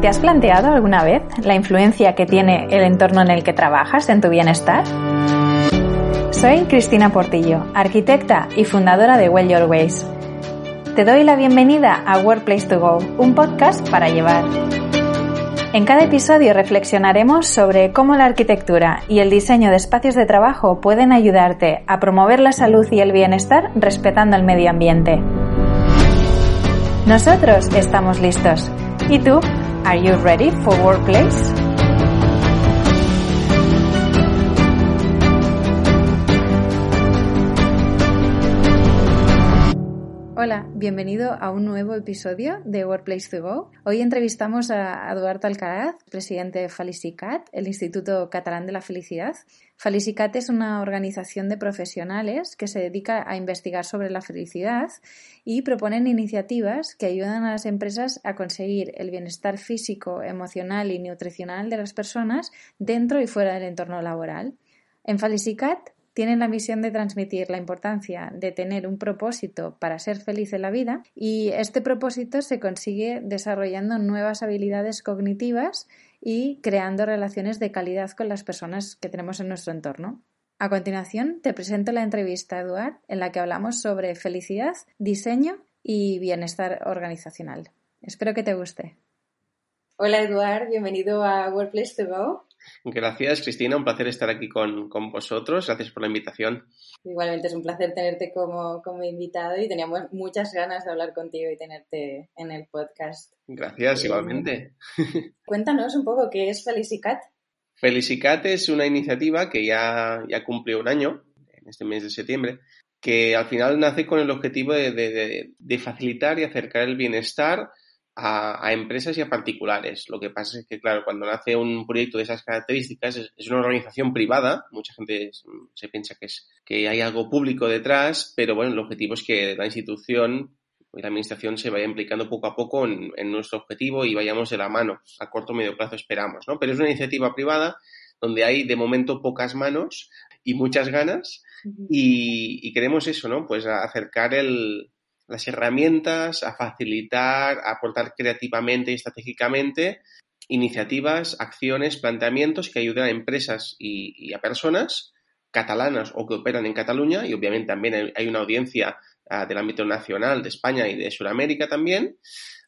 ¿Te has planteado alguna vez la influencia que tiene el entorno en el que trabajas en tu bienestar? Soy Cristina Portillo, arquitecta y fundadora de Well Your Ways. Te doy la bienvenida a Workplace to Go, un podcast para llevar. En cada episodio reflexionaremos sobre cómo la arquitectura y el diseño de espacios de trabajo pueden ayudarte a promover la salud y el bienestar respetando el medio ambiente. Nosotros estamos listos. ¿Y tú? ¿Are you ready for workplace? Hola, bienvenido a un nuevo episodio de Workplace to Go. Hoy entrevistamos a Eduardo Alcaraz, presidente de Felicicat, el Instituto Catalán de la Felicidad. Felicicat es una organización de profesionales que se dedica a investigar sobre la felicidad y proponen iniciativas que ayudan a las empresas a conseguir el bienestar físico, emocional y nutricional de las personas dentro y fuera del entorno laboral. En Felicicat tienen la misión de transmitir la importancia de tener un propósito para ser feliz en la vida y este propósito se consigue desarrollando nuevas habilidades cognitivas y creando relaciones de calidad con las personas que tenemos en nuestro entorno. A continuación, te presento la entrevista, Eduard, en la que hablamos sobre felicidad, diseño y bienestar organizacional. Espero que te guste. Hola, Eduard, bienvenido a Workplace to Go. Gracias, Cristina. Un placer estar aquí con, vosotros. Gracias por la invitación. Igualmente es un placer tenerte como, como, invitado y teníamos muchas ganas de hablar contigo y tenerte en el podcast. Gracias, igualmente. Cuéntanos un poco qué es Felicicat. Felicicat es una iniciativa que ya, ya cumplió un año, en este mes de septiembre, que al final nace con el objetivo de, de facilitar y acercar el bienestar a, empresas y a particulares. Lo que pasa es que, claro, cuando nace un proyecto de esas características, es, una organización privada, mucha gente se piensa que, es, que hay algo público detrás, pero bueno, el objetivo es que la institución y la administración se vaya implicando poco a poco en, nuestro objetivo y vayamos de la mano. A corto o medio plazo esperamos, ¿no? Pero es una iniciativa privada donde hay de momento pocas manos y muchas ganas y, y queremos eso, ¿no? Pues acercar el, las herramientas, a facilitar, a aportar creativamente y estratégicamente iniciativas, acciones, planteamientos que ayuden a empresas y, a personas catalanas o que operan en Cataluña y obviamente también hay, una audiencia ah, del ámbito nacional de España y de Sudamérica también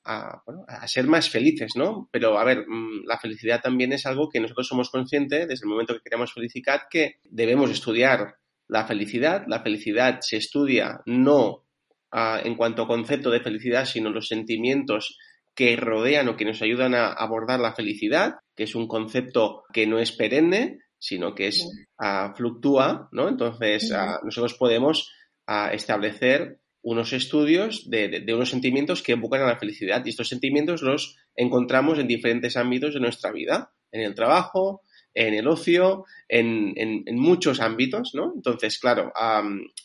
a, ser más felices, ¿no? Pero a ver, mm, la felicidad también es algo que nosotros somos conscientes desde el momento que queremos felicitar que debemos estudiar la felicidad. La felicidad se estudia no en cuanto a concepto de felicidad, sino los sentimientos que rodean o que nos ayudan a abordar la felicidad, que es un concepto que no es perenne, sino que es fluctúa, ¿no? Entonces, nosotros podemos establecer unos estudios de, unos sentimientos que evocan a la felicidad y estos sentimientos los encontramos en diferentes ámbitos de nuestra vida, en el trabajo, en el ocio, en, muchos ámbitos, ¿no? Entonces, claro,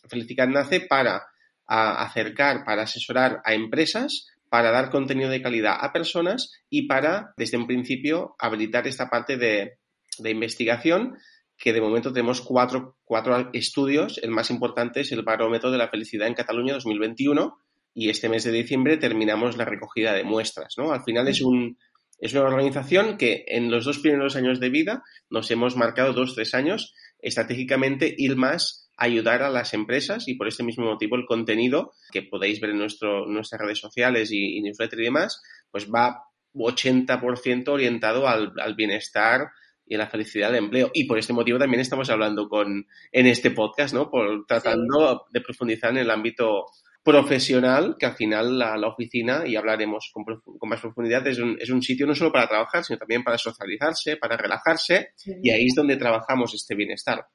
felicidad nace para a acercar, para asesorar a empresas, para dar contenido de calidad a personas y para, desde un principio, habilitar esta parte de, investigación que de momento tenemos cuatro, cuatro, estudios. El más importante es el barómetro de la felicidad en Cataluña 2021 y este mes de diciembre terminamos la recogida de muestras. ¿no? Al final es, un, es una organización que en los dos primeros años de vida nos hemos marcado dos, tres años estratégicamente ir más ayudar a las empresas y por este mismo motivo el contenido que podéis ver en nuestro, nuestras redes sociales y, newsletter y demás, pues va 80% orientado al, al, bienestar y a la felicidad del empleo. Y por este motivo también estamos hablando con, en este podcast, ¿no? Por tratando de profundizar en el ámbito profesional que al final la, oficina, y hablaremos con, más profundidad, es un, es un, sitio no solo para trabajar, sino también para socializarse, para relajarse, y ahí es donde trabajamos este bienestar.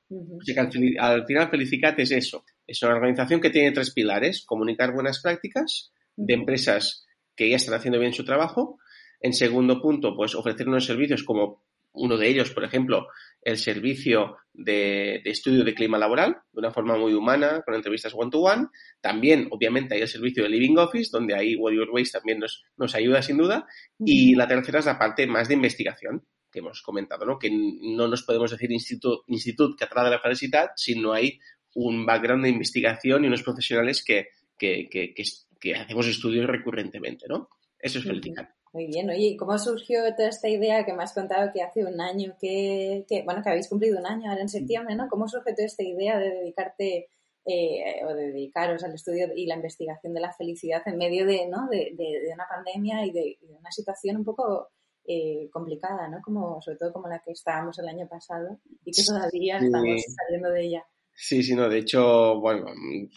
que al, final Felicicat es eso, es una organización que tiene tres pilares, comunicar buenas prácticas de empresas que ya están haciendo bien su trabajo, en segundo punto, pues ofrecer unos servicios como uno de ellos, por ejemplo, el servicio de, estudio de clima laboral de una forma muy humana, con entrevistas one-to-one. También, obviamente, hay el servicio de Living Office, donde ahí Your Ways también nos, nos ayuda sin duda. Y la tercera es la parte más de investigación que hemos comentado, ¿no? que no nos podemos decir Instituto, Institut Català de la Felicidad si no hay un background de investigación y unos profesionales que, que, que, que hacemos estudios recurrentemente. ¿no? Eso es Felicitat. Muy bien, oye, ¿y cómo surgió toda esta idea que me has contado que hace un año que, bueno, que habéis cumplido un año ahora en septiembre, ¿no? ¿Cómo surge toda esta idea de dedicarte eh, o de dedicaros al estudio y la investigación de la felicidad en medio de, ¿no? de, una pandemia y de, una situación un poco eh, complicada, ¿no? Como, sobre todo como la que estábamos el año pasado y que todavía estamos saliendo de ella. Sí, sí, no, de hecho, bueno,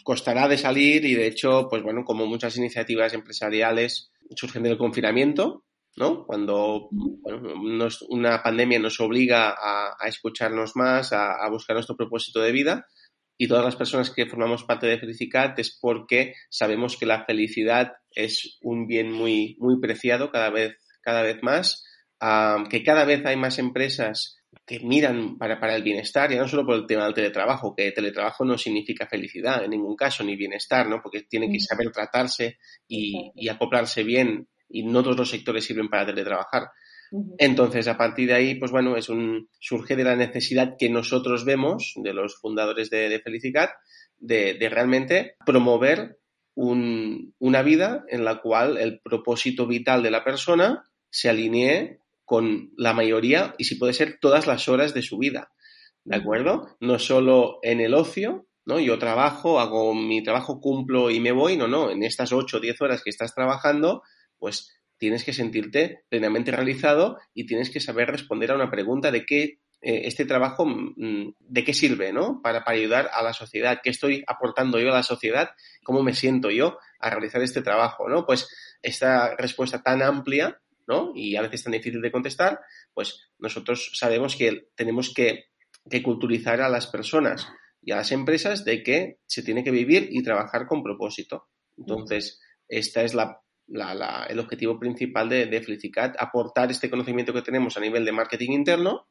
costará de salir y de hecho, pues bueno, como muchas iniciativas empresariales surgen del confinamiento, ¿no? Cuando una pandemia nos obliga a, escucharnos más, a, buscar nuestro propósito de vida y todas las personas que formamos parte de Felicicat es porque sabemos que la felicidad es un bien muy, muy preciado cada vez, cada vez más, ah, que cada vez hay más empresas que miran para, para el bienestar, ya no solo por el tema del teletrabajo, que teletrabajo no significa felicidad en ningún caso, ni bienestar, ¿no? Porque tiene que saber tratarse y, y acoplarse bien, y no todos los sectores sirven para teletrabajar. Entonces, a partir de ahí, pues bueno, es un, surge de la necesidad que nosotros vemos, de los fundadores de, de Felicitat, de, de, realmente promover un, una vida en la cual el propósito vital de la persona se alinee con la mayoría y si puede ser todas las horas de su vida. ¿De acuerdo? No solo en el ocio, ¿no? Yo trabajo, hago mi trabajo, cumplo y me voy. No, no. En estas 8 o 10 horas que estás trabajando, pues tienes que sentirte plenamente realizado y tienes que saber responder a una pregunta de qué eh, este trabajo, mm, de qué sirve, ¿no? Para, para ayudar a la sociedad, qué estoy aportando yo a la sociedad, cómo me siento yo a realizar este trabajo, ¿no? Pues esta respuesta tan amplia ¿no? Y a veces tan difícil de contestar, pues nosotros sabemos que tenemos que, culturizar a las personas y a las empresas de que se tiene que vivir y trabajar con propósito. Entonces, este es la, el objetivo principal de, de aportar este conocimiento que tenemos a nivel de marketing interno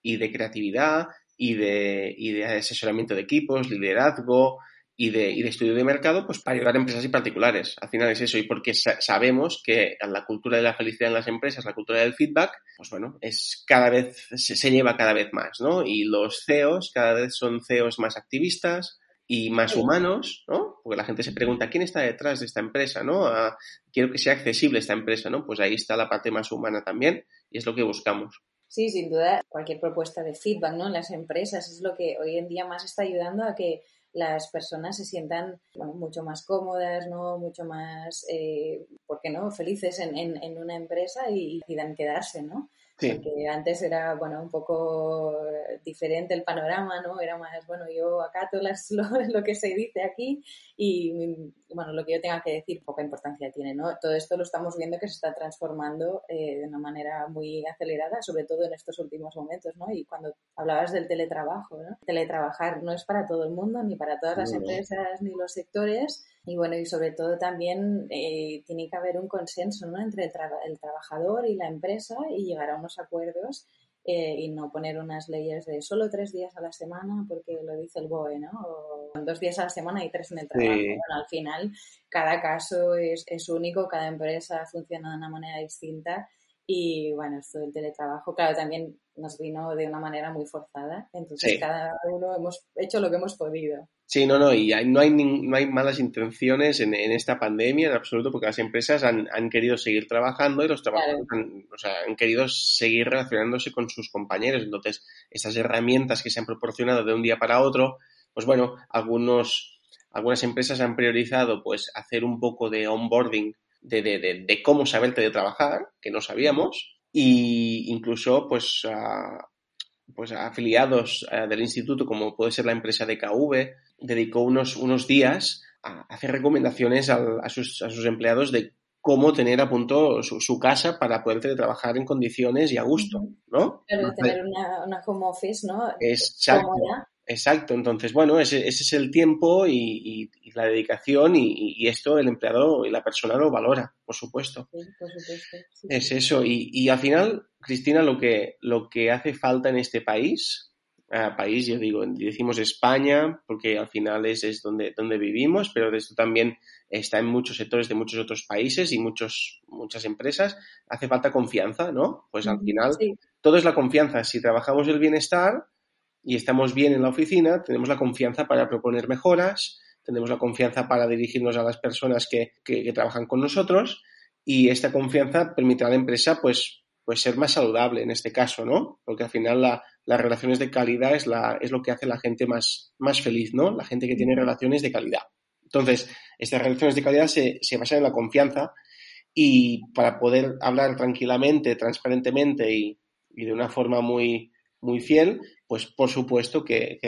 y de creatividad y de, y de asesoramiento de equipos, liderazgo, y de, y de estudio de mercado pues para ayudar a empresas y particulares. Al final es eso y porque sabemos que la cultura de la felicidad en las empresas, la cultura del feedback, pues bueno, es cada vez, se, lleva cada vez más, ¿no? Y los CEOs cada vez son CEOs más activistas, y más humanos, ¿no? Porque la gente se pregunta, ¿quién está detrás de esta empresa, no? Ah, quiero que sea accesible esta empresa, ¿no? Pues ahí está la parte más humana también y es lo que buscamos. Sí, sin duda, cualquier propuesta de feedback, ¿no? En las empresas es lo que hoy en día más está ayudando a que las personas se sientan mucho más cómodas, ¿no? mucho más, eh, ¿por qué no?, felices en, en, en una empresa y, y decidan quedarse, ¿no? Porque antes era, bueno, un poco diferente el panorama, ¿no? Era más, bueno, yo acato las, lo, lo, que se dice aquí y, bueno, lo que yo tenga que decir poca importancia tiene, ¿no? Todo esto lo estamos viendo que se está transformando eh, de una manera muy acelerada, sobre todo en estos últimos momentos, ¿no? Y cuando hablabas del teletrabajo, ¿no? Teletrabajar no es para todo el mundo, ni para todas las empresas, ni los sectores, y bueno, y sobre todo también eh, tiene que haber un consenso ¿no? entre el, el, trabajador y la empresa y llegar a unos acuerdos eh, y no poner unas leyes de solo tres días a la semana porque lo dice el BOE, ¿no? O dos días a la semana y tres en el trabajo. Bueno, al final cada caso es, es único, cada empresa funciona de una manera distinta y bueno, esto del teletrabajo, claro, también nos vino de una manera muy forzada, entonces cada uno hemos hecho lo que hemos podido. Sí, no, no, y no hay, no hay malas intenciones en, esta pandemia en absoluto, porque las empresas han, querido seguir trabajando y los trabajadores han, o sea, han querido seguir relacionándose con sus compañeros. Entonces, esas herramientas que se han proporcionado de un día para otro, pues bueno, algunos, algunas empresas han priorizado pues hacer un poco de onboarding de, de, de, cómo saber trabajar, que no sabíamos, y incluso pues pues afiliados eh, del instituto, como puede ser la empresa de KV, dedicó unos, unos días a hacer recomendaciones a, sus, a sus empleados de cómo tener a punto su, casa para poder trabajar en condiciones y a gusto, ¿no? Pero tener una, una home office, ¿no? Exacto. Exacto, entonces, bueno, ese, ese es el tiempo y, y, la dedicación y, y, esto el empleado y la persona lo valora, por supuesto. Sí, por supuesto. es eso, y, al final, Cristina, lo que, lo que hace falta en este país, país, yo digo, decimos España, porque al final es, es donde, donde vivimos, pero esto también está en muchos sectores de muchos otros países y muchos, muchas empresas, hace falta confianza, ¿no? Pues al final, todo es la confianza. Si trabajamos el bienestar, y estamos bien en la oficina, tenemos la confianza para proponer mejoras, tenemos la confianza para dirigirnos a las personas que, que, trabajan con nosotros y esta confianza permitirá a la empresa pues, pues ser más saludable en este caso, ¿no? Porque al final las relaciones de calidad es, la, es lo que hace la gente más, más feliz, ¿no? La gente que tiene relaciones de calidad. Entonces, estas relaciones de calidad se, se basan en la confianza y para poder hablar tranquilamente, transparentemente y, y de una forma muy, muy fiel, pues por supuesto que,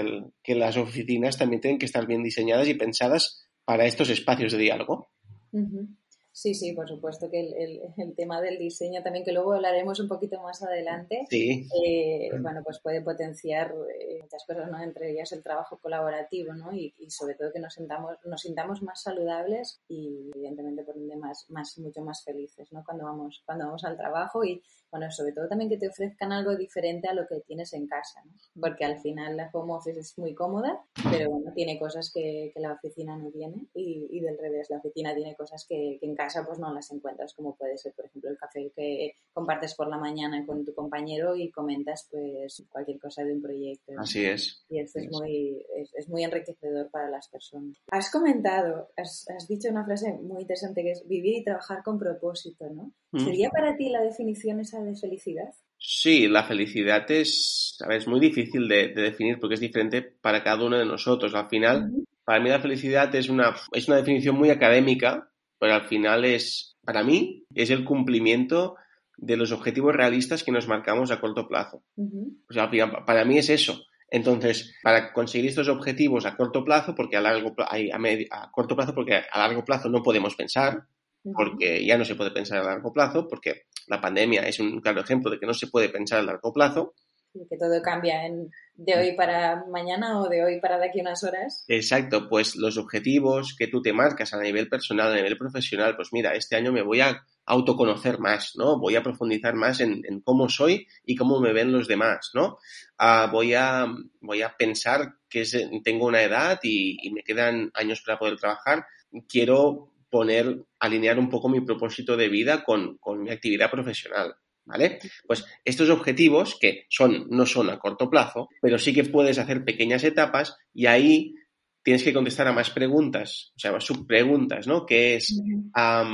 que, las oficinas también tienen que estar bien diseñadas y pensadas para estos espacios de diálogo. Sí, sí, por supuesto que el, el, tema del diseño también, que luego hablaremos un poquito más adelante, sí. eh, bueno, pues puede potenciar eh, muchas cosas, ¿no? Entre ellas el trabajo colaborativo, ¿no? Y, y, sobre todo que nos sintamos, nos sintamos más saludables y evidentemente por ende más, más, mucho más felices, ¿no? Cuando vamos, cuando vamos al trabajo y, bueno, sobre todo también que te ofrezcan algo diferente a lo que tienes en casa, ¿no? Porque al final la home office es muy cómoda, pero bueno, tiene cosas que, que la oficina no tiene y, y, del revés, la oficina tiene cosas que, que en casa casa pues no las encuentras, como puede ser, por ejemplo, el café que compartes por la mañana con tu compañero y comentas pues cualquier cosa de un proyecto. Así es. Y esto es, muy, es, muy enriquecedor para las personas. Has comentado, has, dicho una frase muy interesante que es vivir y trabajar con propósito, ¿no? Mm. ¿Sería para ti la definición esa de felicidad? Sí, la felicidad es, es muy difícil de, definir porque es diferente para cada uno de nosotros. Al final, para mí la felicidad es una, es una definición muy académica pero al final es, para mí, es el cumplimiento de los objetivos realistas que nos marcamos a corto plazo. O sea, para mí es eso. Entonces, para conseguir estos objetivos a corto plazo, porque a largo a, a, corto plazo, porque a largo plazo no podemos pensar, porque ya no se puede pensar a largo plazo, porque la pandemia es un claro ejemplo de que no se puede pensar a largo plazo que todo cambia en, de hoy para mañana o de hoy para de aquí unas horas. Exacto, pues los objetivos que tú te marcas a nivel personal, a nivel profesional, pues mira, este año me voy a autoconocer más, ¿no? Voy a profundizar más en, cómo soy y cómo me ven los demás, ¿no? Ah, voy, a, voy a pensar que tengo una edad y, y me quedan años para poder trabajar. Quiero poner, alinear un poco mi propósito de vida con, con mi actividad profesional. ¿Vale? Pues estos objetivos, que son, no son a corto plazo, pero sí que puedes hacer pequeñas etapas y ahí tienes que contestar a más preguntas, o sea, más subpreguntas, ¿no? ¿Qué es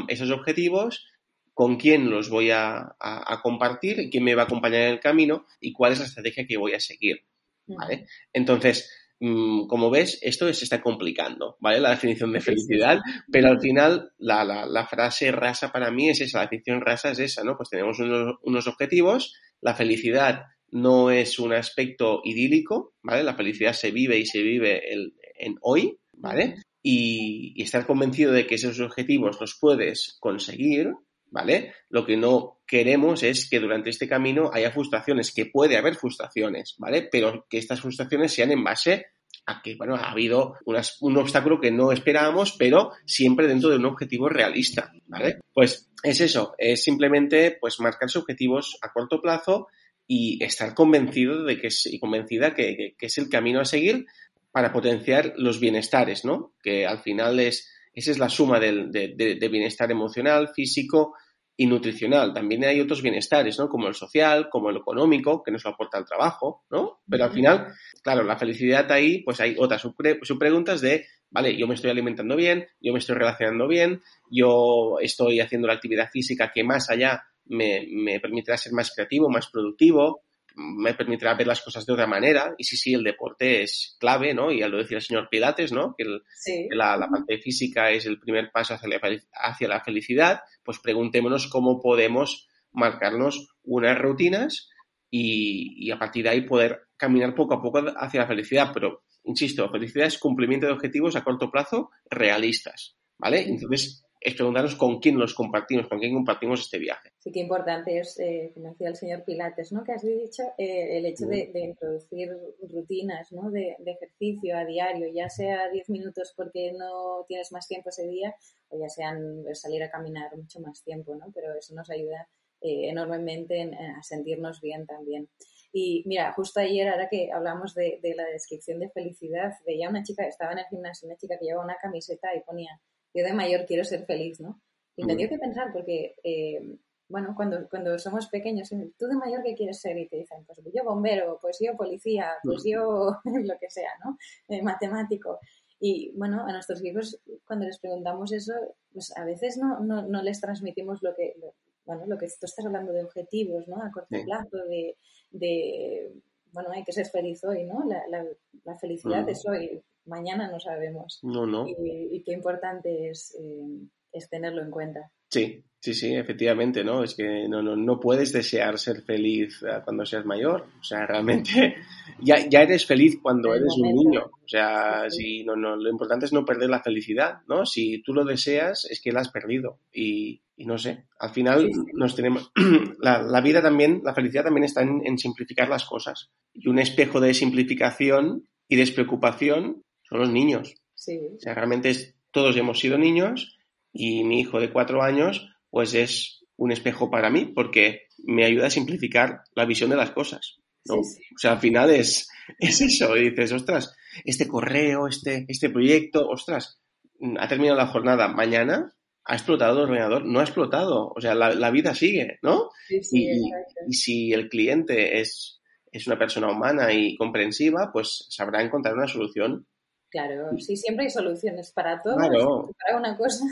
esos objetivos? ¿Con quién los voy a, compartir? ¿Quién me va a acompañar en el camino? ¿Y cuál es la estrategia que voy a seguir? ¿Vale? Entonces, como ves, esto se está complicando, ¿vale? La definición de felicidad, pero al final la, la, frase rasa para mí es esa, la definición rasa es esa, ¿no? Pues tenemos unos, objetivos, la felicidad no es un aspecto idílico, ¿vale? La felicidad se vive y se vive el, en hoy, ¿vale? Y, y, estar convencido de que esos objetivos los puedes conseguir, ¿vale? Lo que no queremos es que durante este camino haya frustraciones, que puede haber frustraciones, ¿vale? Pero que estas frustraciones sean en base a que, bueno, ha habido un obstáculo que no esperábamos, pero siempre dentro de un objetivo realista, ¿vale? Pues es eso, es simplemente, pues, marcarse objetivos a corto plazo y estar convencido de que es, y convencida que, es el camino a seguir para potenciar los bienestares, ¿no? Que al final es, esa es la suma del, de bienestar emocional, físico, y nutricional. También hay otros bienestares, ¿no? Como el social, como el económico, que nos lo aporta el trabajo, ¿no? Pero al final, claro, la felicidad ahí, pues hay otras subpreguntas de, vale, yo me estoy alimentando bien, yo me estoy relacionando bien, yo estoy haciendo la actividad física que más allá me, me permitirá ser más creativo, más productivo, me permitirá ver las cosas de otra manera. Y sí, sí, el deporte es clave, ¿no? Y ya lo decía el señor Pilates, ¿no? Que, la, parte física es el primer paso hacia la, hacia la felicidad. Pues preguntémonos cómo podemos marcarnos unas rutinas y, y, a partir de ahí poder caminar poco a poco hacia la felicidad. Pero, insisto, felicidad es cumplimiento de objetivos a corto plazo realistas, ¿vale? Entonces, es preguntarnos con quién los compartimos, con quién compartimos este viaje. Sí, qué importante es, eh, como decía el señor Pilates, ¿no? Que has dicho eh, el hecho de, introducir rutinas, ¿no? De, ejercicio a diario, ya sea 10 minutos porque no tienes más tiempo ese día, o ya sean salir a caminar mucho más tiempo, ¿no? Pero eso nos ayuda eh, enormemente a sentirnos bien también. Y mira, justo ayer, ahora que hablamos de, de la descripción de felicidad, veía una chica, estaba en el gimnasio, una chica que llevaba una camiseta y ponía yo de mayor quiero ser feliz, ¿no? Y me dio que pensar porque, eh, bueno, cuando, cuando somos pequeños, tú de mayor qué quieres ser y te dicen, pues yo bombero, pues yo policía, pues yo lo que sea, ¿no? Eh, matemático. Y bueno, a nuestros hijos, cuando les preguntamos eso, pues a veces no, no, no les transmitimos lo que, bueno, lo que tú estás hablando de objetivos, ¿no? A corto plazo, de, de, bueno, hay que ser feliz hoy, ¿no? La, la, felicidad mm. es hoy, mañana no sabemos. No, no. Y, qué importante es, eh, es tenerlo en cuenta. Sí, sí, sí, efectivamente, ¿no? Es que no, no, no puedes desear ser feliz eh, cuando seas mayor. O sea, realmente ya, ya eres feliz cuando eres un niño. O sea, si no, no, lo importante es no perder la felicidad, ¿no? Si tú lo deseas, es que la has perdido. Y, y no sé, al final nos tenemos. La, la, vida también, la felicidad también está en, en simplificar las cosas. Y un espejo de simplificación y despreocupación son los niños. Sí. O sea, realmente es, todos hemos sido niños y mi hijo de cuatro años, pues es un espejo para mí porque me ayuda a simplificar la visión de las cosas. ¿no? O sea, al final es, es eso. Y dices, ostras, este correo, este, este proyecto, ostras, ha terminado la jornada mañana, ha explotado el ordenador, no ha explotado. O sea, la, vida sigue, ¿no? y, y, si el cliente es, es una persona humana y comprensiva, pues sabrá encontrar una solución Claro, sí, siempre hay soluciones para todo, claro. para una cosa.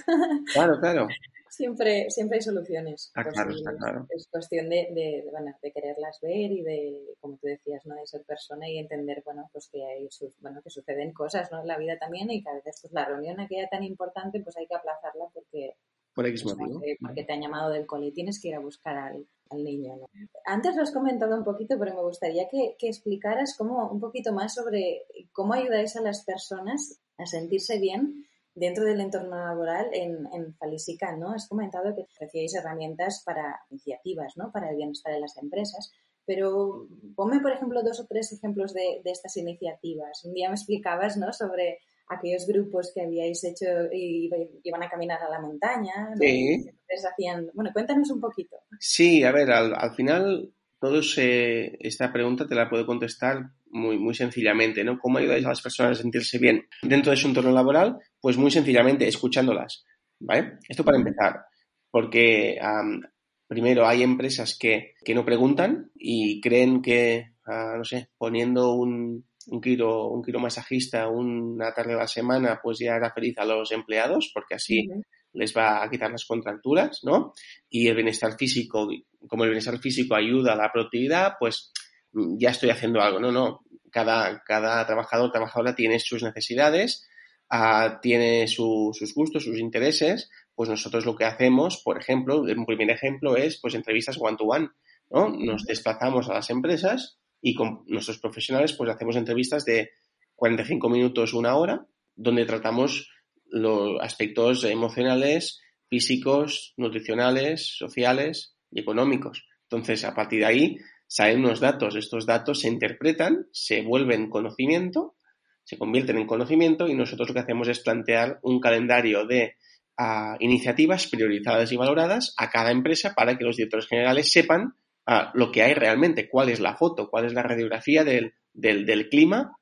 Claro, claro. siempre, siempre hay soluciones. Está claro, está claro. Es cuestión de, de, bueno, de quererlas ver y de, como tú decías, ¿no? de ser persona y entender, bueno, pues que hay, bueno, que suceden cosas, ¿no? En la vida también y que a veces pues la reunión aquella tan importante pues hay que aplazarla porque por X pues, motivo. Porque, te ha llamado del cole y tienes que ir a buscar al, al niño. ¿no? Antes lo has comentado un poquito, pero me gustaría que, que, explicaras cómo, un poquito más sobre cómo ayudáis a las personas a sentirse bien dentro del entorno laboral en, en Falisica, ¿no? Has comentado que recibís herramientas para iniciativas, ¿no? Para el bienestar de las empresas. Pero ponme, por ejemplo, dos o tres ejemplos de, de estas iniciativas. Un día me explicabas, ¿no? Sobre aquellos grupos que habíais hecho y iban a caminar a la montaña. Sí. hacían... Bueno, cuéntanos un poquito. Sí, a ver, al, al final todos esta pregunta te la puedo contestar muy, muy sencillamente, ¿no? ¿Cómo ayudáis a las personas a sentirse bien dentro de su entorno laboral? Pues muy sencillamente, escuchándolas, ¿vale? Esto para empezar, porque um, primero hay empresas que, que, no preguntan y creen que, uh, no sé, poniendo un, un kilo, un kilo masajista una tarde a la semana, pues ya hará feliz a los empleados, porque así les va a quitar las contracturas, ¿no? Y el bienestar físico, como el bienestar físico ayuda a la productividad, pues mm, ya estoy haciendo algo, no, no. Cada, cada trabajador, trabajadora tiene sus necesidades, uh, tiene su, sus gustos, sus intereses, pues nosotros lo que hacemos, por ejemplo, un primer ejemplo es pues entrevistas one to one, ¿no? Nos desplazamos a las empresas y con nuestros profesionales pues hacemos entrevistas de 45 minutos, una hora, donde tratamos los aspectos emocionales, físicos, nutricionales, sociales y económicos. Entonces, a partir de ahí salen unos datos. Estos datos se interpretan, se vuelven conocimiento, se convierten en conocimiento y nosotros lo que hacemos es plantear un calendario de uh, iniciativas priorizadas y valoradas a cada empresa para que los directores generales sepan uh, lo que hay realmente, cuál es la foto, cuál es la radiografía del, del, del clima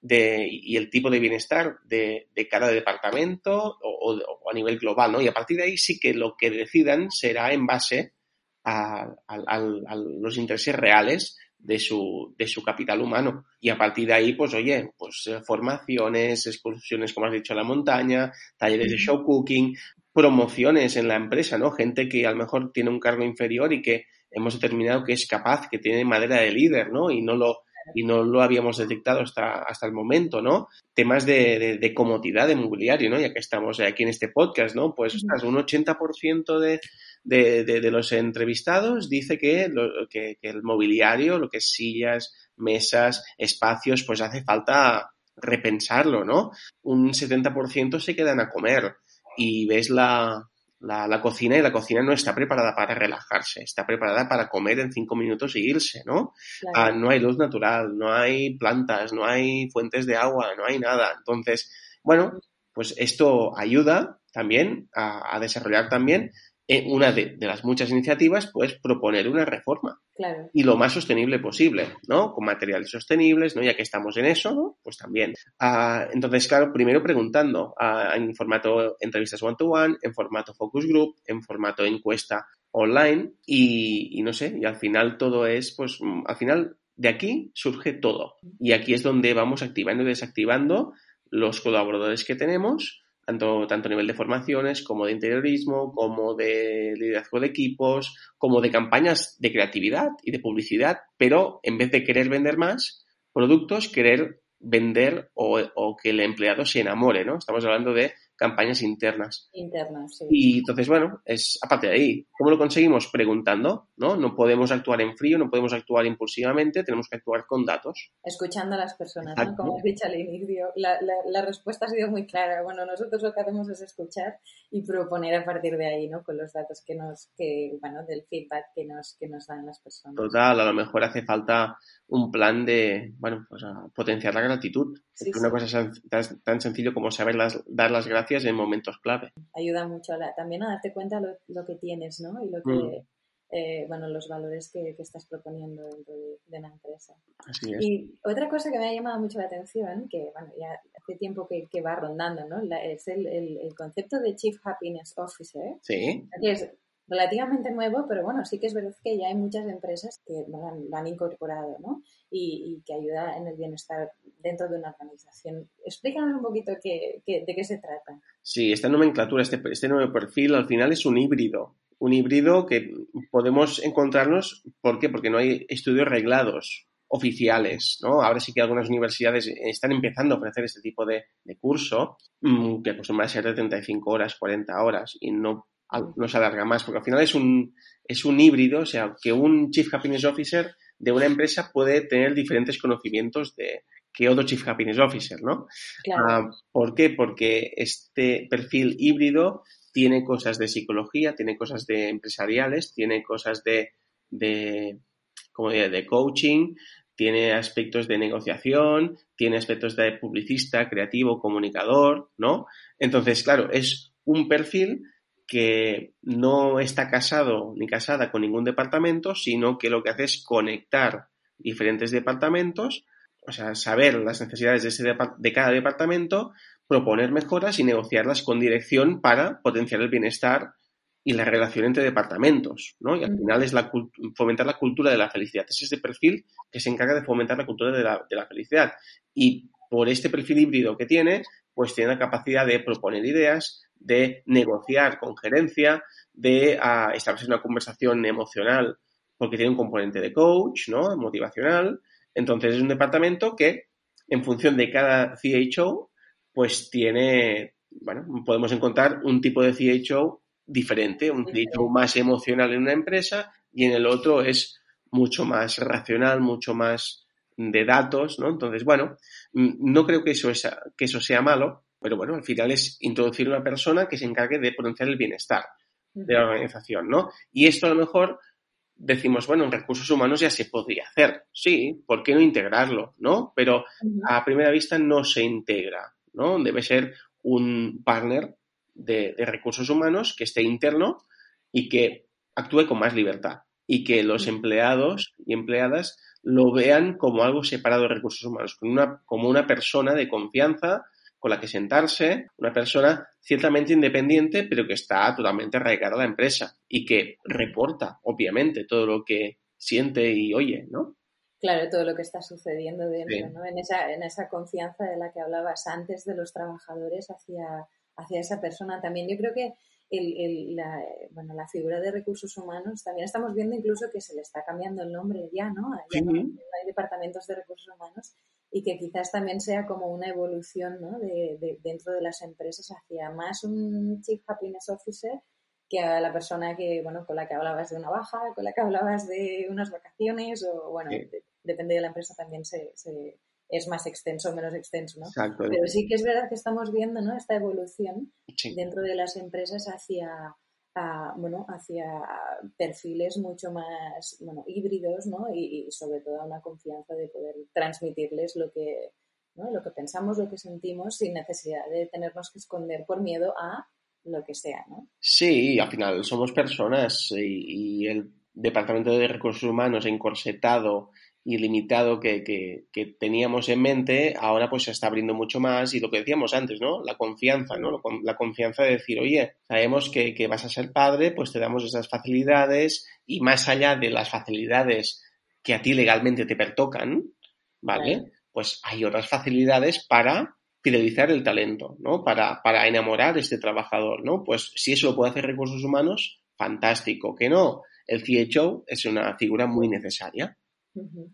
de, y el tipo de bienestar de, de cada departamento o, o, a nivel global, ¿no? Y a partir de ahí sí que lo que decidan será en base a, a, a los intereses reales de su, de su capital humano. Y a partir de ahí, pues oye, pues eh, formaciones, excursiones, como has dicho, a la montaña, talleres de show cooking, promociones en la empresa, ¿no? Gente que a lo mejor tiene un cargo inferior y que hemos determinado que es capaz, que tiene madera de líder, ¿no? Y no lo, y no lo habíamos detectado hasta, hasta el momento, ¿no? Temas de, de, de comodidad de mobiliario, ¿no? Ya que estamos aquí en este podcast, ¿no? Pues un 80% de, de, de, de, los entrevistados dice que, lo, que, que, el mobiliario, lo que es sillas, mesas, espacios, pues hace falta repensarlo, ¿no? Un 70% se quedan a comer y ves la, la, la, cocina y la cocina no está preparada para relajarse, está preparada para comer en cinco minutos y irse, ¿no? Claro. Ah, no hay luz natural, no hay plantas, no hay fuentes de agua, no hay nada. Entonces, bueno, pues esto ayuda también a, a desarrollar también una de, de, las muchas iniciativas, pues proponer una reforma. Claro. Y lo más sostenible posible, ¿no? Con materiales sostenibles, ¿no? Ya que estamos en eso, ¿no? Pues también. Uh, entonces, claro, primero preguntando uh, en formato entrevistas one-to-one, -one, en formato focus group, en formato encuesta online y, y no sé, y al final todo es, pues, al final de aquí surge todo. Y aquí es donde vamos activando y desactivando los colaboradores que tenemos, tanto, tanto a nivel de formaciones como de interiorismo, como de liderazgo de equipos, como de campañas de creatividad y de publicidad, pero en vez de querer vender más productos, querer vender o, o que el empleado se enamore, ¿no? Estamos hablando de campañas internas. Internas, sí. Y entonces, bueno, es aparte de ahí, ¿cómo lo conseguimos? Preguntando, ¿no? No podemos actuar en frío, no podemos actuar impulsivamente, tenemos que actuar con datos. Escuchando a las personas, ¿no? Como has dicho al inicio, la, la, la, respuesta ha sido muy clara. Bueno, nosotros lo que hacemos es escuchar y proponer a partir de ahí, ¿no? Con los datos que nos, que, bueno, del feedback que nos, que nos dan las personas. Total, a lo mejor hace falta un plan de, bueno, pues a potenciar la gratitud. Sí, una sí. cosa tan, tan sencillo como saber las, dar las gracias en momentos clave. Ayuda mucho la, también a darte cuenta lo, lo, que tienes, ¿no? Y lo que, mm. eh, bueno, los valores que, que, estás proponiendo dentro de, de la empresa. Así es. Y otra cosa que me ha llamado mucho la atención, que bueno, ya hace tiempo que, que va rondando, ¿no? La, es el, el, el, concepto de Chief Happiness Officer. Sí. Que es relativamente nuevo, pero bueno, sí que es verdad que ya hay muchas empresas que lo han incorporado, ¿no? Y, que ayuda en el bienestar dentro de una organización. Explícanos un poquito de qué se trata. Sí, esta nomenclatura, este, este nuevo perfil, al final es un híbrido. Un híbrido que podemos encontrarnos, ¿por qué? Porque no hay estudios reglados oficiales, ¿no? Ahora sí que algunas universidades están empezando a ofrecer este tipo de, curso, mmm, que acostumbra a ser de 35 horas, 40 horas, y no no se alarga más, porque al final es un, es un híbrido, o sea, que un Chief Happiness Officer de una empresa puede tener diferentes conocimientos de que otro Chief Happiness Officer, ¿no? Claro. Uh, ¿Por qué? Porque este perfil híbrido tiene cosas de psicología, tiene cosas de empresariales, tiene cosas de, de, como diría, de coaching, tiene aspectos de negociación, tiene aspectos de publicista, creativo, comunicador, ¿no? Entonces, claro, es un perfil que no está casado ni casada con ningún departamento, sino que lo que hace es conectar diferentes departamentos, o sea, saber las necesidades de, ese de cada departamento, proponer mejoras y negociarlas con dirección para potenciar el bienestar y la relación entre departamentos, ¿no? Y al final es la, fomentar la cultura de la felicidad. Es ese perfil que se encarga de fomentar la cultura de la, de la felicidad. Y por este perfil híbrido que tiene, pues tiene la capacidad de proponer ideas, de negociar con gerencia, de uh, establecer una conversación emocional, porque tiene un componente de coach, ¿no? Motivacional. Entonces es un departamento que, en función de cada CHO, pues tiene, bueno, podemos encontrar un tipo de CHO diferente, un CHO más emocional en una empresa y en el otro es mucho más racional, mucho más de datos, ¿no? Entonces, bueno, no creo que eso, es, que eso sea malo, pero bueno, al final es introducir una persona que se encargue de potenciar el bienestar de la organización, ¿no? Y esto a lo mejor decimos, bueno, en recursos humanos ya se podría hacer. Sí, ¿por qué no integrarlo, no? Pero a primera vista no se integra, ¿no? Debe ser un partner de, de recursos humanos que esté interno y que actúe con más libertad y que los empleados y empleadas lo vean como algo separado de recursos humanos, como una, como una persona de confianza con la que sentarse, una persona ciertamente independiente, pero que está totalmente arraigada a la empresa y que reporta, obviamente, todo lo que siente y oye, ¿no? Claro, todo lo que está sucediendo dentro, sí. ¿no? En esa, en esa confianza de la que hablabas antes de los trabajadores hacia, hacia esa persona también. Yo creo que el, el, la, bueno, la figura de recursos humanos, también estamos viendo incluso que se le está cambiando el nombre ya, ¿no? Ya no hay departamentos de recursos humanos y que quizás también sea como una evolución ¿no? de, de, dentro de las empresas hacia más un Chief Happiness Officer que a la persona que, bueno, con la que hablabas de una baja, con la que hablabas de unas vacaciones o, bueno, sí. de, depende de la empresa también se, se, es más extenso o menos extenso, ¿no? Exacto. Pero sí que es verdad que estamos viendo, ¿no? Esta evolución sí. dentro de las empresas hacia a, bueno, hacia perfiles mucho más bueno, híbridos ¿no? y, y, sobre todo una confianza de poder transmitirles lo que, ¿no? lo que pensamos, lo que sentimos sin necesidad de tenernos que esconder por miedo a lo que sea. ¿no? Sí, al final somos personas y, y el Departamento de Recursos Humanos encorsetado ilimitado que, que, que, teníamos en mente, ahora pues se está abriendo mucho más y lo que decíamos antes, ¿no? La confianza, ¿no? La confianza de decir, oye, sabemos que, que vas a ser padre, pues te damos esas facilidades y más allá de las facilidades que a ti legalmente te pertocan, ¿vale? Pues hay otras facilidades para fidelizar el talento, ¿no? Para, para enamorar a este trabajador, ¿no? Pues si eso lo puede hacer recursos humanos, fantástico. Que no, el CHO es una figura muy necesaria.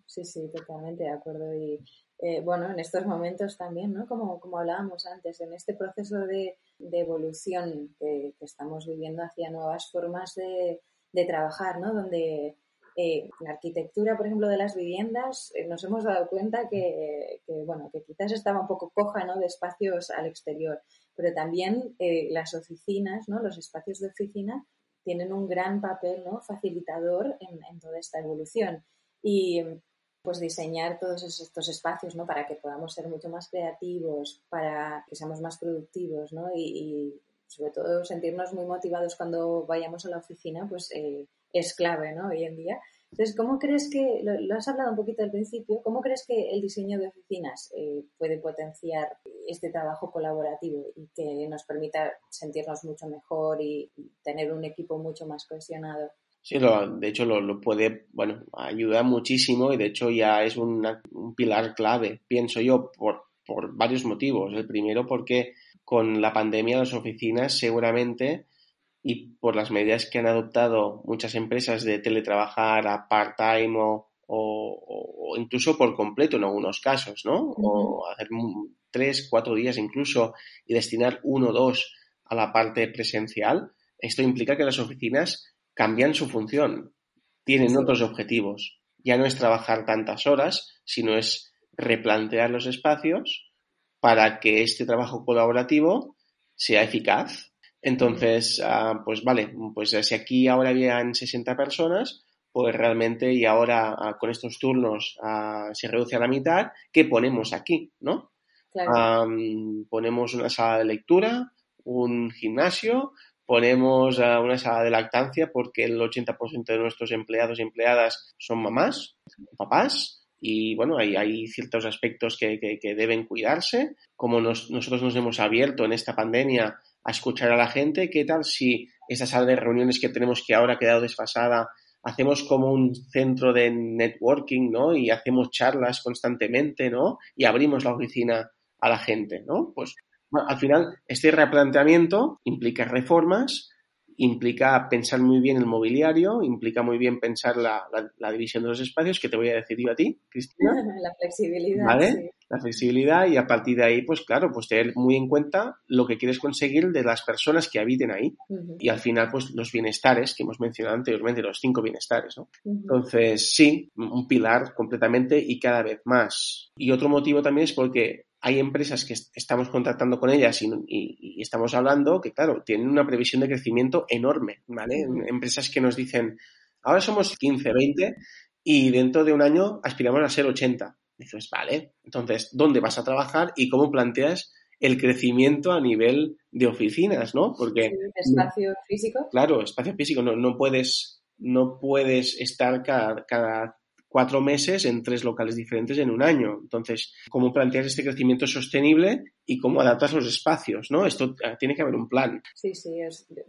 Sí, sí, totalmente de acuerdo. Y eh, bueno, en estos momentos también, ¿no? Como, como hablábamos antes, en este proceso de, evolución que, estamos viviendo hacia nuevas formas de, de trabajar, ¿no? Donde eh, la arquitectura, por ejemplo, de las viviendas, eh, nos hemos dado cuenta que, bueno, que quizás estaba un poco coja ¿no? de espacios al exterior, pero también eh, las oficinas, ¿no? los espacios de oficina, tienen un gran papel ¿no? facilitador en, toda esta evolución. Y pues diseñar todos estos espacios ¿no? para que podamos ser mucho más creativos, para que seamos más productivos ¿no? y, sobre todo sentirnos muy motivados cuando vayamos a la oficina, pues es clave, ¿no? Hoy en día. Entonces, ¿cómo crees que, lo, has hablado un poquito al principio, cómo crees que el diseño de oficinas eh, puede potenciar este trabajo colaborativo y que nos permita sentirnos mucho mejor y, tener un equipo mucho más cohesionado? Sí, de hecho lo, puede, bueno, ayudar muchísimo y de hecho ya es un pilar clave, pienso yo, por, por varios motivos. El primero porque con la pandemia las oficinas seguramente y por las medidas que han adoptado muchas empresas de teletrabajar a part-time o, incluso por completo en algunos casos, ¿no? O hacer tres, cuatro días incluso y destinar uno o dos a la parte presencial. Esto implica que las oficinas cambian su función, tienen otros objetivos. Ya no es trabajar tantas horas, sino es replantear los espacios para que este trabajo colaborativo sea eficaz entonces, ah, pues vale, pues si aquí ahora habían 60 personas, pues realmente y ahora ah, con estos turnos ah, se reduce a la mitad, ¿qué ponemos aquí? ¿No? ponemos una sala de lectura, un gimnasio, ponemos una sala de lactancia porque el 80% de nuestros empleados y empleadas son mamás, papás, y bueno, hay, hay ciertos aspectos que, deben cuidarse. Como nosotros nos hemos abierto en esta pandemia a escuchar a la gente. ¿Qué tal si esa sala de reuniones que tenemos que ahora ha quedado desfasada, hacemos como un centro de networking, ¿no? Y hacemos charlas constantemente, ¿no? Y abrimos la oficina a la gente, ¿no? Pues al final este replanteamiento implica reformas implica pensar muy bien el mobiliario, implica muy bien pensar la, la, división de los espacios, que te voy a decir yo a ti, Cristina. La flexibilidad. ¿Vale? La flexibilidad y a partir de ahí, pues claro, pues tener muy en cuenta lo que quieres conseguir de las personas que habiten ahí y al final, pues los bienestares que hemos mencionado anteriormente, los cinco bienestares, ¿no? Entonces, sí, un pilar completamente y cada vez más. Y otro motivo también es porque hay empresas que estamos contactando con ellas y, estamos hablando que, claro, tienen una previsión de crecimiento enorme, ¿vale? Empresas que nos dicen, ahora somos 15, 20 y dentro de un año aspiramos a ser 80. Dices, vale, entonces, ¿dónde vas a trabajar y cómo planteas el crecimiento a nivel de oficinas, ¿no? Porque... Espacio físico. Claro, espacio físico. No, no puedes, no puedes estar cada, cada cuatro meses en tres locales diferentes en un año. Entonces, ¿cómo planteas este crecimiento sostenible y cómo adaptas los espacios? ¿no? Esto ah, tiene que haber un plan. Sí, sí.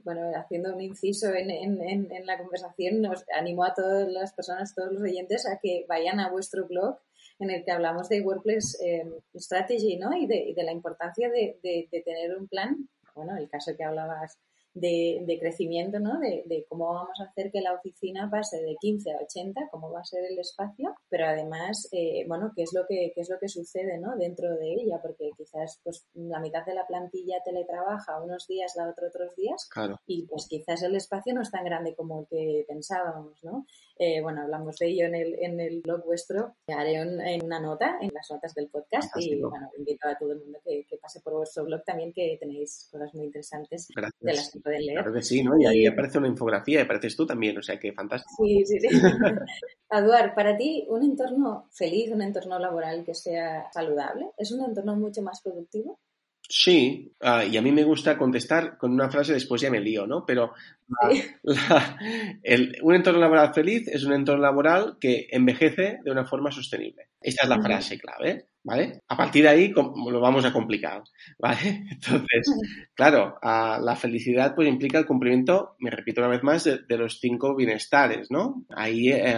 bueno, haciendo un inciso en, en, la conversación, nos animo a todas las personas, todos los oyentes, a que vayan a vuestro blog en el que hablamos de Workplace eh, Strategy ¿no? y, de, de la importancia de, de tener un plan. Bueno, el caso que hablabas de, crecimiento, ¿no? De, cómo vamos a hacer que la oficina pase de 15 a 80, cómo va a ser el espacio, pero además, eh, bueno, qué es lo que qué es lo que sucede, ¿no? Dentro de ella, porque quizás pues la mitad de la plantilla teletrabaja unos días, la otra otros días, y pues quizás el espacio no es tan grande como el que pensábamos, ¿no? Eh, bueno, hablamos de ello en el, en el blog vuestro. Haré una nota en las notas del podcast y bueno, invito a todo el mundo que, pase por vuestro blog también, que tenéis cosas muy interesantes de las que pueden leer. Claro que sí, ¿no? Y ahí aparece una infografía y apareces tú también, o sea que fantástico. Sí, sí, sí. Eduard, para ti, un entorno feliz, un entorno laboral que sea saludable, ¿es un entorno mucho más productivo? Sí, ah, y a mí me gusta contestar con una frase, después ya me lío, ¿no? Pero un entorno laboral feliz es un entorno laboral que envejece de una forma sostenible. Esta es la frase clave. ¿Vale? A partir de ahí lo vamos a complicar, ¿vale? Entonces, claro, la felicidad pues implica el cumplimiento, me repito una vez más, de, los cinco bienestares, ¿no? Ahí eh,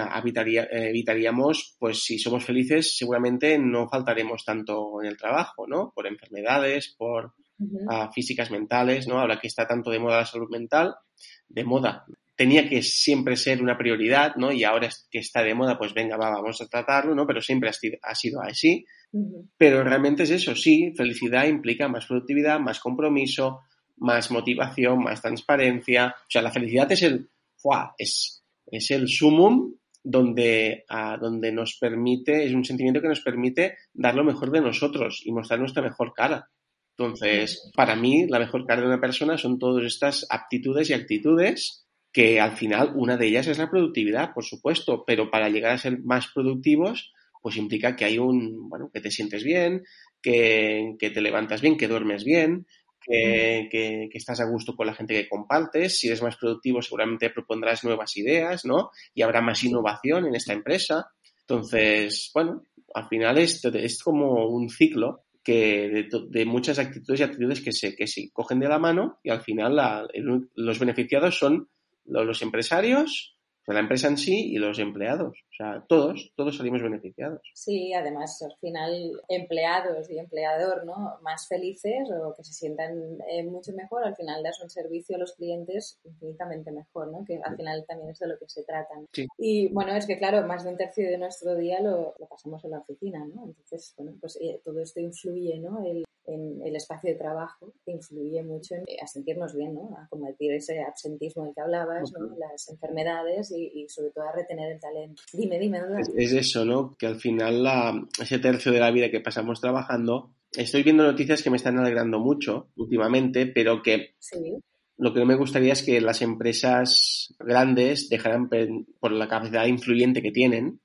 evitaríamos, pues si somos felices, seguramente no faltaremos tanto en el trabajo, ¿no? Por enfermedades, por físicas mentales, ¿no? Ahora que está tanto de moda la salud mental, de moda, tenía que siempre ser una prioridad, ¿no? Y ahora que está de moda, pues venga, va, vamos a tratarlo, ¿no? Pero siempre ha sido así. Pero realmente es eso, sí, felicidad implica más productividad, más compromiso, más motivación, más transparencia. O sea, la felicidad es el, es, es el sumum donde, donde nos permite, es un sentimiento que nos permite dar lo mejor de nosotros y mostrar nuestra mejor cara. Entonces, para mí, la mejor cara de una persona son todas estas aptitudes y actitudes que al final una de ellas es la productividad, por supuesto, pero para llegar a ser más productivos pues implica que hay un, bueno, que te sientes bien, que, te levantas bien, que duermes bien, que, que, estás a gusto con la gente que compartes. Si eres más productivo, seguramente propondrás nuevas ideas, ¿no? Y habrá más innovación en esta empresa. Entonces, bueno, al final es, es como un ciclo que de, muchas actitudes y actitudes que se, que se cogen de la mano y al final los beneficiados son los empresarios, la empresa en sí y los empleados. O sea, todos, todos salimos beneficiados. Sí, además, al final, empleados y empleador, ¿no? Más felices o que se sientan eh, mucho mejor, al final das un servicio a los clientes infinitamente mejor, ¿no? Que al final también es de lo que se trata. Y bueno, es que claro, más de un tercio de nuestro día lo, pasamos en la oficina, ¿no? Entonces, bueno, pues eh, todo esto influye, ¿no? El, en el espacio de trabajo influye mucho en, a sentirnos bien, ¿no? A combatir ese absentismo del que hablabas, ¿no? Las enfermedades y, sobre todo a retener el talento. Dime, dime. Es, es, eso, ¿no? Que al final la, ese tercio de la vida que pasamos trabajando, estoy viendo noticias que me están alegrando mucho últimamente, pero que lo que no me gustaría es que las empresas grandes dejaran, por la capacidad influyente que tienen,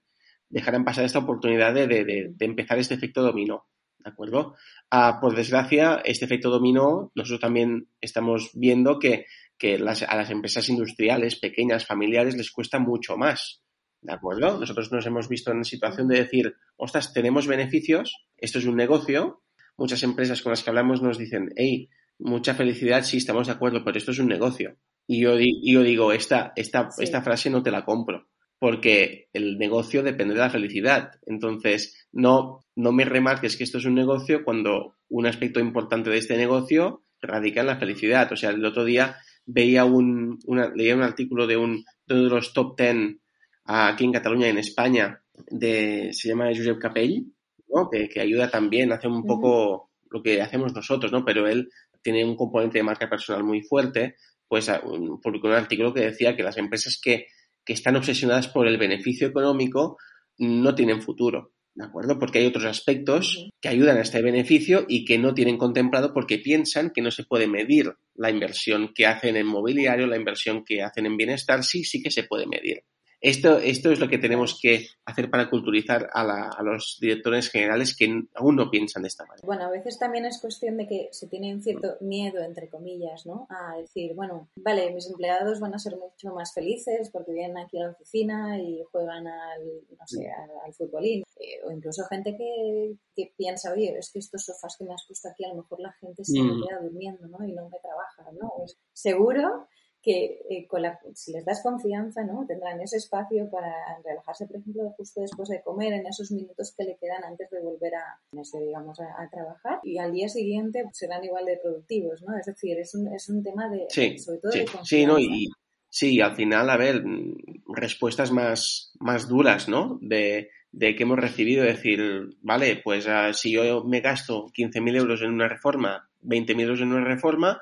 dejaran pasar esta oportunidad de, de empezar este efecto dominó. ¿De acuerdo? Ah, por desgracia, este efecto dominó, nosotros también estamos viendo que, a las empresas industriales, pequeñas, familiares, les cuesta mucho más. ¿De acuerdo? Nosotros nos hemos visto en la situación de decir, ostras, tenemos beneficios, esto es un negocio. Muchas empresas con las que hablamos nos dicen, hey, mucha felicidad, sí, estamos de acuerdo, pero esto es un negocio. Y yo, yo digo, esta, esta, esta frase no te la compro porque el negocio depende de la felicidad. Entonces, no, no me remarques que esto es un negocio cuando un aspecto importante de este negocio radica en la felicidad. O sea, el otro día veía un, leía un artículo de, un, de uno de los top ten aquí en Cataluña y en España, de, se llama Josep Capell, ¿no? que, que ayuda también, hace un poco lo que hacemos nosotros, ¿no? pero él tiene un componente de marca personal muy fuerte, pues publicó un artículo que decía que las empresas que que están obsesionadas por el beneficio económico no tienen futuro, ¿de acuerdo? Porque hay otros aspectos que ayudan a este beneficio y que no tienen contemplado porque piensan que no se puede medir la inversión que hacen en mobiliario, la inversión que hacen en bienestar, sí, sí que se puede medir. Esto, esto es lo que tenemos que hacer para culturizar a, los directores generales que aún no piensan de esta manera. Bueno, a veces también es cuestión de que se tiene un cierto miedo, entre comillas, ¿no? A decir, bueno, vale, mis empleados van a ser mucho más felices porque vienen aquí a la oficina y juegan al, no sé, al, futbolín. Eh, o incluso gente que, que, piensa, oye, es que estos sofás que me has puesto aquí, a lo mejor la gente se me mm. queda durmiendo, ¿no? Y no me trabaja, ¿no? Pues seguro que eh, con la, si les das confianza, ¿no? Tendrán ese espacio para relajarse, por ejemplo, justo después de comer, en esos minutos que le quedan antes de volver a, digamos, a, trabajar. Y al día siguiente serán igual de productivos, ¿no? Es decir, es un, es un tema de, sobre todo de confianza. Sí, no, y, sí, al final, a ver, respuestas más, más duras, ¿no? De, de que hemos recibido, decir, vale, pues ah, si yo me gasto 15.000 euros en una reforma, 20.000 euros en una reforma,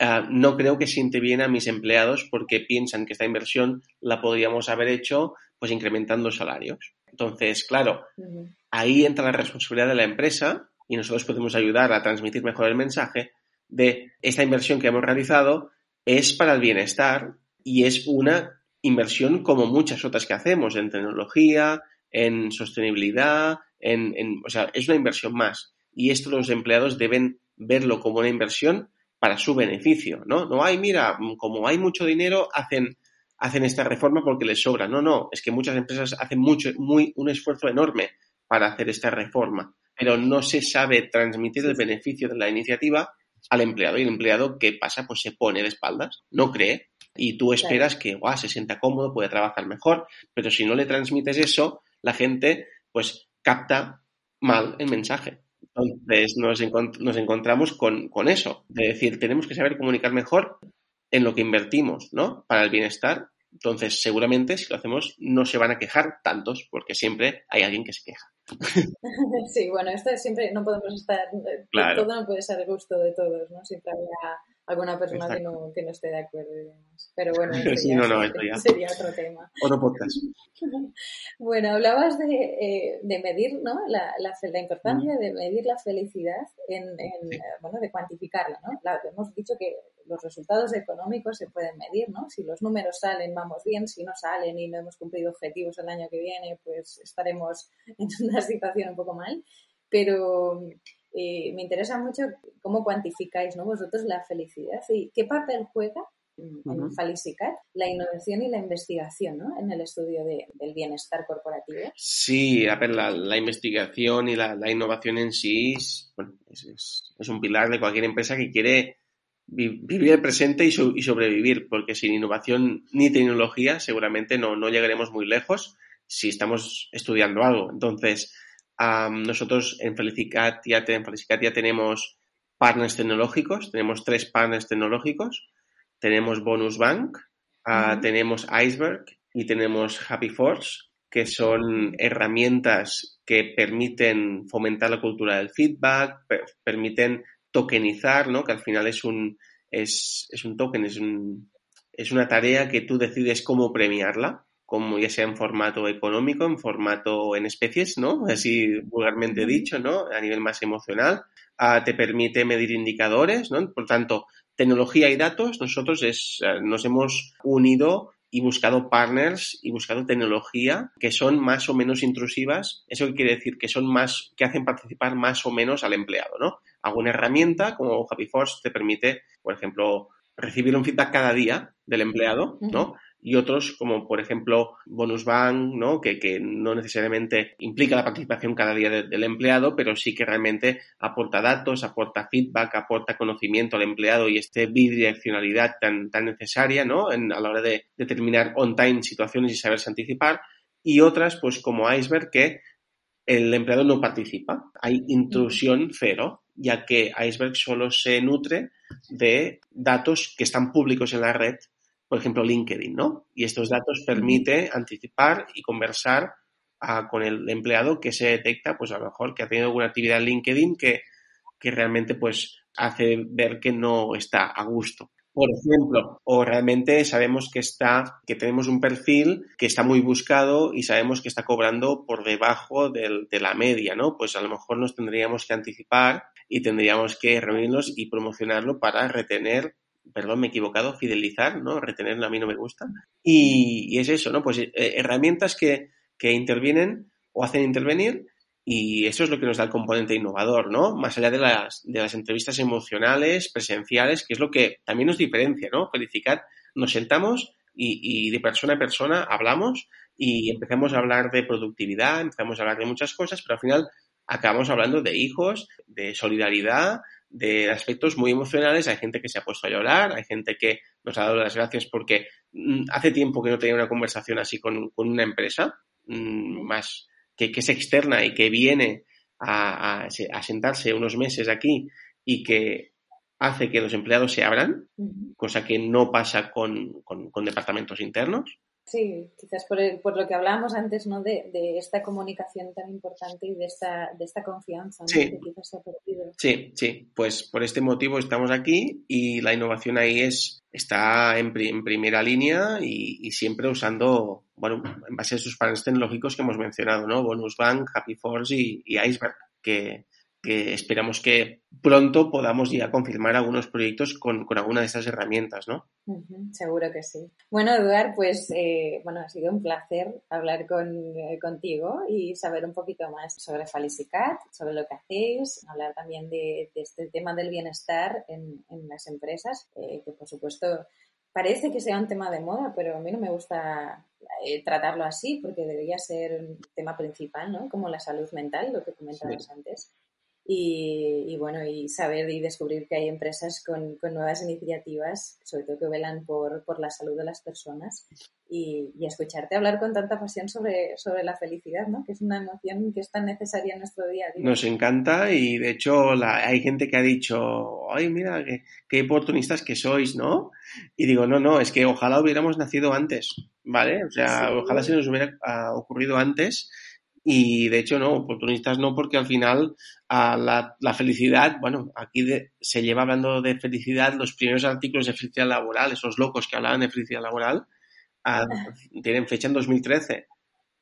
Ah, no creo que siente bien a mis empleados porque piensan que esta inversión la podríamos haber hecho pues incrementando salarios. Entonces, claro, ahí entra la responsabilidad de la empresa y nosotros podemos ayudar a transmitir mejor el mensaje de esta inversión que hemos realizado es para el bienestar y es una inversión como muchas otras que hacemos en tecnología, en sostenibilidad, en, en o sea, es una inversión más. Y esto los empleados deben verlo como una inversión para su beneficio, ¿no? No hay, mira, como hay mucho dinero, hacen, hacen esta reforma porque les sobra. No, no, es que muchas empresas hacen mucho, muy, un esfuerzo enorme para hacer esta reforma. pero no se sabe transmitir el beneficio de la iniciativa al empleado. Y el empleado, ¿qué pasa? Pues se pone de espaldas, no cree. Y tú esperas que guau, se sienta cómodo, puede trabajar mejor, pero si no le transmites eso, la gente pues capta mal el mensaje. Entonces nos, nos encontramos con, con, eso, de decir, tenemos que saber comunicar mejor en lo que invertimos, ¿no? Para el bienestar. Entonces, seguramente si lo hacemos no se van a quejar tantos, porque siempre hay alguien que se queja. Sí, bueno, esto siempre no podemos estar, todo no puede ser el gusto de todos, ¿no? Siempre habrá alguna persona que no, que no, esté de acuerdo y demás. Pero bueno, sería, otro tema. Otro podcast. bueno, hablabas de, eh, de medir, ¿no? La, la, la importancia de medir la felicidad, en, en bueno, de cuantificarla, ¿no? hemos dicho que los resultados económicos se pueden medir, ¿no? Si los números salen, vamos bien, si no salen y no hemos cumplido objetivos el año que viene, pues estaremos en una situación un poco mal. Pero eh, me interesa mucho cómo cuantificáis ¿no? vosotros la felicidad y qué papel juega en Felicicat la innovación y la investigación ¿no? en el estudio del bienestar corporativo. Sí, a ver, la, investigación y la, innovación en sí es, es, un pilar de cualquier empresa que quiere vivir el presente y, sobrevivir, porque sin innovación ni tecnología seguramente no, no llegaremos muy lejos si estamos estudiando algo. Entonces, nosotros en Felicicat ya, en Felicicat ya tenemos partners tecnológicos, tenemos tres partners tecnológicos, tenemos Bonus Bank, ah, tenemos Iceberg y tenemos Happy Force, que son herramientas que permiten fomentar la cultura del feedback, permiten tokenizar, ¿no? que al final es un, es, es un token, es, un, es una tarea que tú decides cómo premiarla como ya sea en formato económico, en formato en especies, ¿no? Así vulgarmente dicho, ¿no? A nivel más emocional. Ah, te permite medir indicadores, ¿no? Por tanto, tecnología y datos, nosotros es, eh, nos hemos unido y buscado partners y buscado tecnología que son más o menos intrusivas. Eso quiere decir que son más, que hacen participar más o menos al empleado, ¿no? Alguna herramienta como Happy Force te permite, por ejemplo, recibir un feedback cada día del empleado, ¿no? Y otros como por ejemplo Bonus Bank, ¿no? Que, que no necesariamente implica la participación cada día del empleado, pero sí que realmente aporta datos, aporta feedback, aporta conocimiento al empleado y este bidireccionalidad tan, tan necesaria ¿no? En, a la hora de determinar on-time situaciones y saberse anticipar. Y otras, pues como Iceberg, que el empleado no participa. Hay intrusión cero, ya que Iceberg solo se nutre de datos que están públicos en la red por ejemplo, LinkedIn, ¿no? Y estos datos permite anticipar y conversar ah, con el empleado que se detecta, pues a lo mejor que ha tenido alguna actividad en LinkedIn que, que realmente pues hace ver que no está a gusto. Por ejemplo, o realmente sabemos que está, que tenemos un perfil que está muy buscado y sabemos que está cobrando por debajo del, de la media, ¿no? Pues a lo mejor nos tendríamos que anticipar y tendríamos que reunirnos y promocionarlo para retener perdón, me he equivocado, fidelizar, ¿no? Retenerlo a mí no me gusta. Y, es eso, ¿no? Pues eh, herramientas que, que, intervienen o hacen intervenir y eso es lo que nos da el componente innovador, ¿no? Más allá de las, de las entrevistas emocionales, presenciales, que es lo que también nos diferencia, ¿no? Felicitar, nos sentamos y, y de persona a persona hablamos y empezamos a hablar de productividad, empezamos a hablar de muchas cosas, pero al final acabamos hablando de hijos, de solidaridad, de aspectos muy emocionales. Hay gente que se ha puesto a llorar, hay gente que nos ha dado las gracias porque mm, hace tiempo que no tenía una conversación así con, una empresa mm, más que, que, es externa y que viene a, a, sentarse unos meses aquí y que hace que los empleados se abran, cosa que no pasa con, con departamentos internos. Sí, quizás por, por, lo que hablábamos antes, ¿no? De, de, esta comunicación tan importante y de esta, de esta confianza sí. que quizás se ha perdido. Sí, sí, pues por este motivo estamos aquí y la innovación ahí es está en, en primera línea y, y, siempre usando, bueno, en base a esos paneles tecnológicos que hemos mencionado, ¿no? Bonus Bank, Happy Force y, y Iceberg, que, que esperamos que pronto podamos ya confirmar algunos proyectos con, con alguna de esas herramientas, ¿no? seguro que sí. Bueno, Eduard, pues eh, bueno, ha sido un placer hablar con, eh, contigo y saber un poquito más sobre Felicicat, sobre lo que hacéis, hablar también de, de este tema del bienestar en, en las empresas, eh, que por supuesto parece que sea un tema de moda, pero a mí no me gusta eh, tratarlo así, porque debería ser un tema principal, ¿no? Como la salud mental, lo que comentabas antes. Y, bueno, y saber y descubrir que hay empresas con, con nuevas iniciativas, sobre todo que velan por, por la salud de las personas y, escucharte hablar con tanta pasión sobre, sobre la felicidad, ¿no? Que es una emoción que es tan necesaria en nuestro día a día. Nos encanta y de hecho la, hay gente que ha dicho, ay, mira, qué, qué oportunistas que sois, ¿no? Y digo, no, no, es que ojalá hubiéramos nacido antes, ¿vale? O sea, ojalá se nos hubiera ah, ocurrido antes y de hecho no, oportunistas no, porque al final a la, la, felicidad, bueno, aquí se lleva hablando de felicidad los primeros artículos de felicidad laboral, esos locos que hablaban de felicidad laboral, tienen fecha en 2013.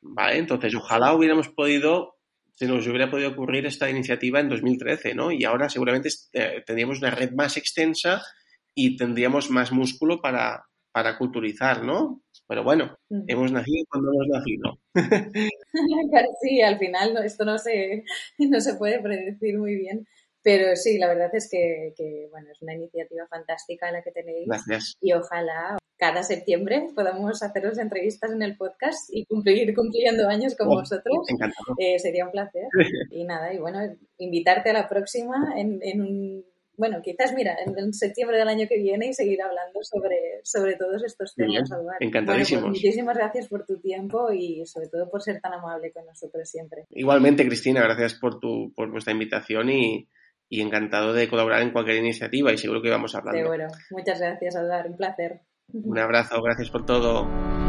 ¿Vale? Entonces, ojalá hubiéramos podido, se nos hubiera podido ocurrir esta iniciativa en 2013, ¿no? Y ahora seguramente eh, tendríamos una red más extensa y tendríamos más músculo para, para culturizar, ¿no? Pero bueno, hemos nacido cuando hemos nacido. sí, al final esto no se, no se puede predecir muy bien. Pero sí, la verdad es que, que, bueno, es una iniciativa fantástica la que tenéis. Gracias. Y ojalá cada septiembre podamos haceros entrevistas en el podcast y cumplir cumpliendo años con oh, vosotros. Eh, sería un placer. y nada, y bueno, invitarte a la próxima en, en un bueno, quizás, mira, en, septiembre del año que viene y seguir hablando sobre, sobre todos estos temas. Encantadísimos. Pues muchísimas gracias por tu tiempo y sobre todo por ser tan amable con nosotros siempre. Igualmente, Cristina, gracias por, tu, por vuestra invitación y, y encantado de colaborar en cualquier iniciativa y seguro que vamos hablando. Seguro. Muchas gracias, Aldar. Un placer. Un abrazo, gracias por todo.